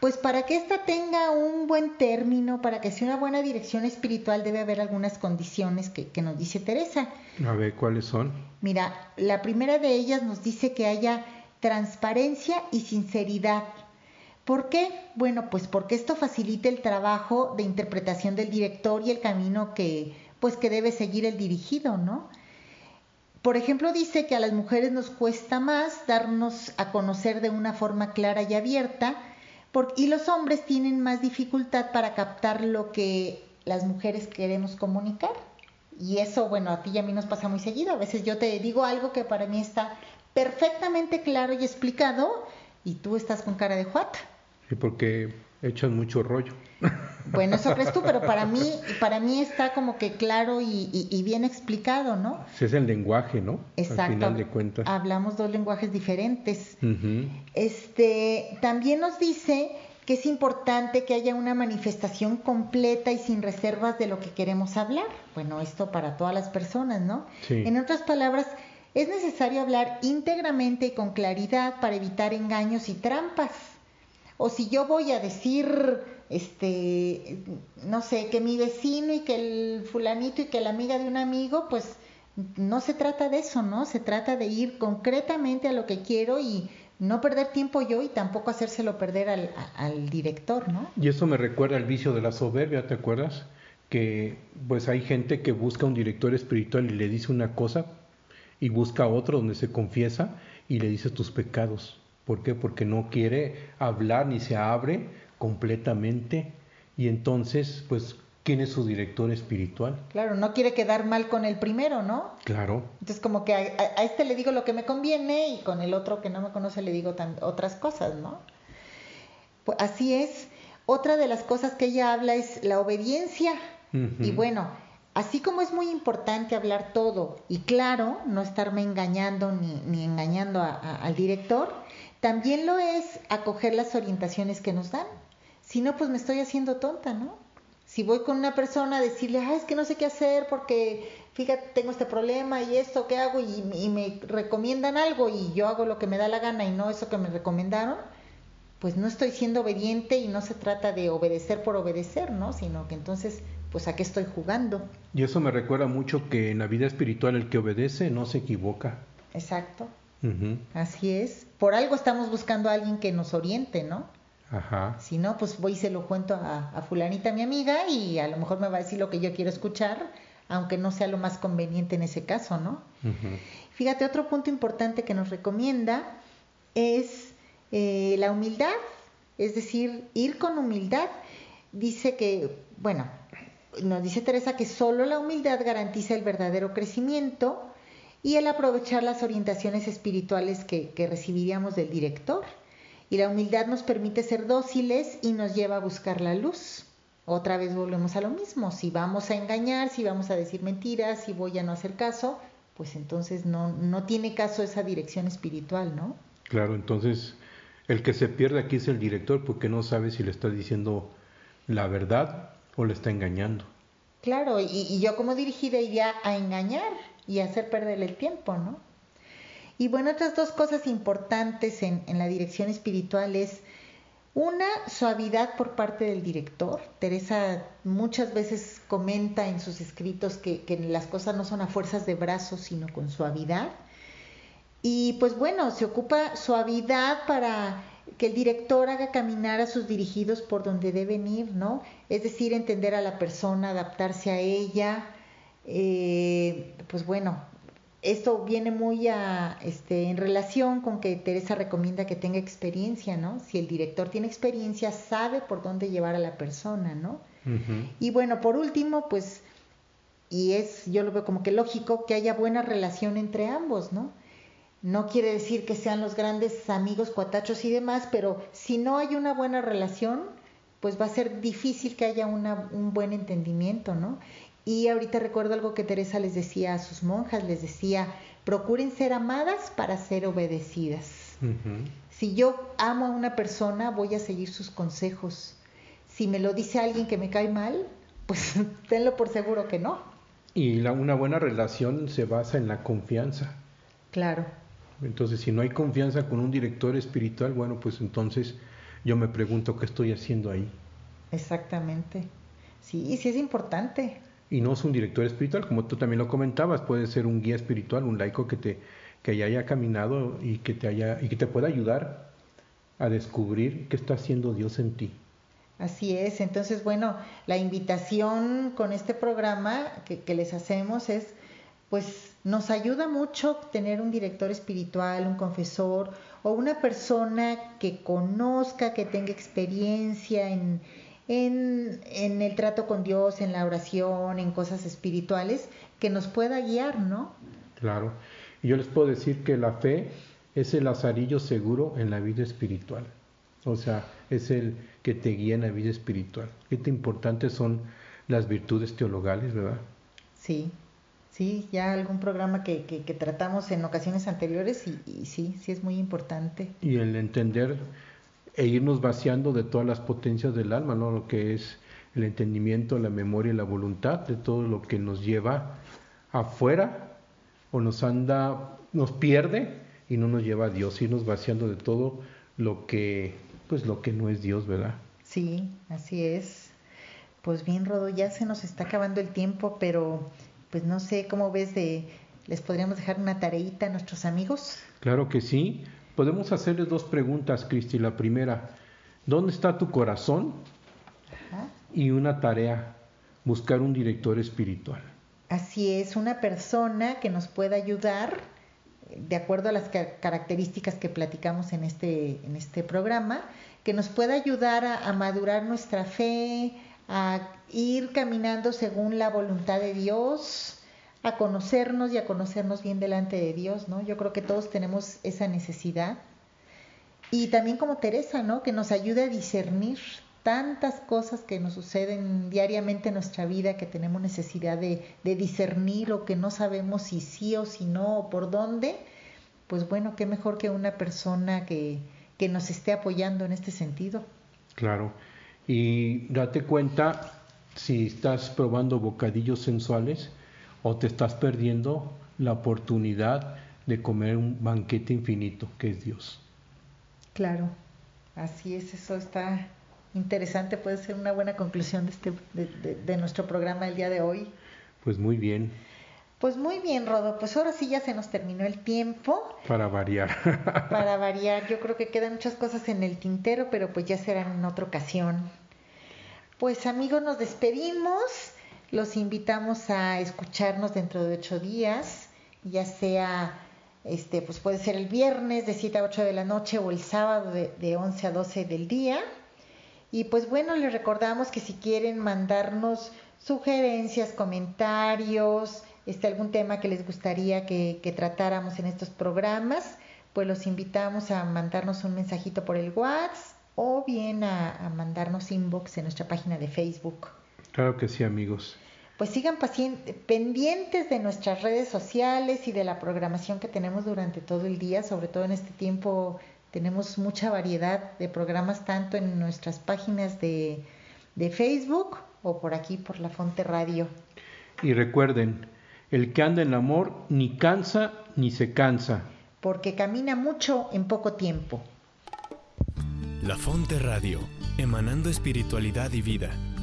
Speaker 3: pues para que ésta tenga un buen término, para que sea una buena dirección espiritual, debe haber algunas condiciones que, que nos dice Teresa.
Speaker 4: A ver, ¿cuáles son?
Speaker 3: Mira, la primera de ellas nos dice que haya transparencia y sinceridad. ¿Por qué? Bueno, pues porque esto facilita el trabajo de interpretación del director y el camino que, pues que debe seguir el dirigido, ¿no? Por ejemplo, dice que a las mujeres nos cuesta más darnos a conocer de una forma clara y abierta, y los hombres tienen más dificultad para captar lo que las mujeres queremos comunicar. Y eso, bueno, a ti y a mí nos pasa muy seguido. A veces yo te digo algo que para mí está perfectamente claro y explicado y tú estás con cara de juata.
Speaker 4: Sí, porque echan mucho rollo.
Speaker 3: Bueno, eso crees tú, pero para mí, para mí está como que claro y, y- y bien explicado, ¿no?
Speaker 4: Es el lenguaje, ¿no?
Speaker 3: Exacto.
Speaker 4: Al final de cuentas.
Speaker 3: Hablamos dos lenguajes diferentes. Este, también nos dice que es importante que haya una manifestación completa y sin reservas de lo que queremos hablar. Bueno, esto para todas las personas, ¿no?
Speaker 4: Sí.
Speaker 3: En otras palabras, es necesario hablar íntegramente y con claridad para evitar engaños y trampas. O si yo voy a decir, este, no sé, que mi vecino y que el fulanito y que la amiga de un amigo, pues no se trata de eso, ¿no? Se trata de ir concretamente a lo que quiero y no perder tiempo yo y tampoco hacérselo perder al, al director, ¿no?
Speaker 4: Y eso me recuerda al vicio de la soberbia, ¿te acuerdas? Que pues hay gente que busca un director espiritual y le dice una cosa y busca otro donde se confiesa y le dice tus pecados. ¿Por qué? Porque no quiere hablar ni se abre completamente y entonces pues ¿quién es su director espiritual?
Speaker 3: Claro, no quiere quedar mal con el primero, ¿no?
Speaker 4: Claro.
Speaker 3: Entonces como que a, a- a este le digo lo que me conviene y con el otro que no me conoce le digo tan- otras cosas, ¿no? Pues así es. Otra de las cosas que ella habla es la obediencia. Y bueno, así como es muy importante hablar todo y claro, no estarme engañando ni, ni engañando a- a- al director, también lo es acoger las orientaciones que nos dan. Si no, pues me estoy haciendo tonta, ¿no? Si voy con una persona a decirle, ah, es que no sé qué hacer porque, fíjate, tengo este problema y esto, ¿qué hago? Y, y me recomiendan algo y yo hago lo que me da la gana y no eso que me recomendaron, pues no estoy siendo obediente y no se trata de obedecer por obedecer, ¿no? Sino que entonces, pues a qué estoy jugando.
Speaker 4: Y eso me recuerda mucho que en la vida espiritual el que obedece no se equivoca.
Speaker 3: Exacto, así es. Por algo estamos buscando a alguien que nos oriente, ¿no?
Speaker 4: Ajá.
Speaker 3: Si no, pues voy y se lo cuento a, a fulanita, mi amiga, y a lo mejor me va a decir lo que yo quiero escuchar, aunque no sea lo más conveniente en ese caso, ¿no? Fíjate, otro punto importante que nos recomienda es eh, la humildad, es decir, ir con humildad. Dice que, bueno, nos dice Teresa que solo la humildad garantiza el verdadero crecimiento y el aprovechar las orientaciones espirituales que, que recibiríamos del director. Y la humildad nos permite ser dóciles y nos lleva a buscar la luz. otra vez volvemos a lo mismo. Si vamos a engañar, si vamos a decir mentiras, si voy a no hacer caso, pues entonces no, no tiene caso esa dirección espiritual, ¿no?
Speaker 4: Claro, entonces el que se pierde aquí es el director porque no sabe si le está diciendo la verdad o le está engañando.
Speaker 3: Claro, y, y yo como dirigida iría a engañar y hacer perder el tiempo, ¿no? Y bueno, otras dos cosas importantes en, en la dirección espiritual es una, suavidad por parte del director. Teresa muchas veces comenta en sus escritos que, que las cosas no son a fuerzas de brazos, sino con suavidad. Y pues bueno, se ocupa suavidad para que el director haga caminar a sus dirigidos por donde deben ir, ¿no? Es decir, entender a la persona, adaptarse a ella. Eh, pues bueno, esto viene muy a, este, en relación con que Teresa recomienda que tenga experiencia, ¿no? Si el director tiene experiencia, sabe por dónde llevar a la persona, ¿no? Y bueno, por último, pues, y es, yo lo veo como que lógico, que haya buena relación entre ambos, ¿no? No quiere decir que sean los grandes amigos, cuatachos y demás, pero si no hay una buena relación, pues va a ser difícil que haya una, un buen entendimiento, ¿no? Y ahorita recuerdo algo que Teresa les decía a sus monjas, les decía, procuren ser amadas para ser obedecidas. Si yo amo a una persona, voy a seguir sus consejos. Si me lo dice alguien que me cae mal, pues tenlo por seguro que no.
Speaker 4: Y la- una buena relación se basa en la confianza.
Speaker 3: Claro,
Speaker 4: Entonces, si no hay confianza con un director espiritual, bueno, pues entonces yo me pregunto qué estoy haciendo ahí.
Speaker 3: exactamente. Sí, sí es importante.
Speaker 4: Y no es un director espiritual, como tú también lo comentabas, puede ser un guía espiritual, un laico que te que ya haya caminado y que te haya y que te pueda ayudar a descubrir qué está haciendo Dios en ti.
Speaker 3: Así es. Entonces, bueno, la invitación con este programa que, que les hacemos es, pues nos ayuda mucho tener un director espiritual, un confesor o una persona que conozca, que tenga experiencia en, en, en el trato con Dios, en la oración, en cosas espirituales, que nos pueda guiar, ¿no?
Speaker 4: Claro. Y yo les puedo decir que la fe es el lazarillo seguro en la vida espiritual. O sea, es el que te guía en la vida espiritual. Qué tan importantes son las virtudes teologales, ¿verdad?
Speaker 3: Sí, sí, ya algún programa que, que, que tratamos en ocasiones anteriores y, y sí, sí es muy importante.
Speaker 4: Y el entender e irnos vaciando de todas las potencias del alma, ¿no? Lo que es el entendimiento, la memoria y la voluntad, de todo lo que nos lleva afuera o nos anda, nos pierde y no nos lleva a Dios, irnos vaciando de todo lo que, pues lo que no es Dios, ¿verdad?
Speaker 3: Sí, así es. Pues bien, Rodo, ya se nos está acabando el tiempo, pero pues no sé cómo ves de, les podríamos dejar una tareita a nuestros amigos.
Speaker 4: Claro que sí. Podemos hacerles dos preguntas, Cristi. La primera, ¿dónde está tu corazón?
Speaker 3: Ajá.
Speaker 4: Y una tarea, buscar un director espiritual.
Speaker 3: Así es, una persona que nos pueda ayudar eh, de acuerdo a las ca- características que platicamos en este, en este programa, que nos pueda ayudar a, a madurar nuestra fe, a ir caminando según la voluntad de Dios, a conocernos y a conocernos bien delante de Dios, ¿no? Yo creo que todos tenemos esa necesidad. Y también como Teresa, ¿no? Que nos ayude a discernir tantas cosas que nos suceden diariamente en nuestra vida que tenemos necesidad de, de discernir o que no sabemos si sí o si no o por dónde, pues bueno, qué mejor que una persona que, que nos esté apoyando en este sentido.
Speaker 4: Claro. Y date cuenta si estás probando bocadillos sensuales o te estás perdiendo la oportunidad de comer un banquete infinito que es Dios.
Speaker 3: Claro, así es, eso está interesante, puede ser una buena conclusión de, este, de, de- de nuestro programa el día de hoy.
Speaker 4: Pues muy bien,
Speaker 3: Pues muy bien, Rodo, pues ahora sí ya se nos terminó el tiempo.
Speaker 4: para variar.
Speaker 3: Para variar, yo creo que quedan muchas cosas en el tintero, pero pues ya serán en otra ocasión. Pues amigos, nos despedimos. Los invitamos a escucharnos dentro de ocho días, ya sea, este, pues puede ser el viernes de 7 a 8 de la noche o el sábado de, de 11 a 12 del día. Y pues bueno, les recordamos que si quieren mandarnos sugerencias, comentarios, este, algún tema que les gustaría que, tratáramos en estos programas, pues los invitamos a mandarnos un mensajito por el WhatsApp o bien a, a mandarnos inbox en nuestra página de Facebook.
Speaker 4: Claro que sí, amigos.
Speaker 3: Pues sigan pendientes de nuestras redes sociales y de la programación que tenemos durante todo el día, sobre todo en este tiempo tenemos mucha variedad de programas tanto en nuestras páginas de, de Facebook o por aquí por la Fonte Radio.
Speaker 4: Y recuerden, el que anda en amor ni cansa ni se cansa.
Speaker 3: porque camina mucho en poco tiempo.
Speaker 5: La Fonte Radio, emanando espiritualidad y vida,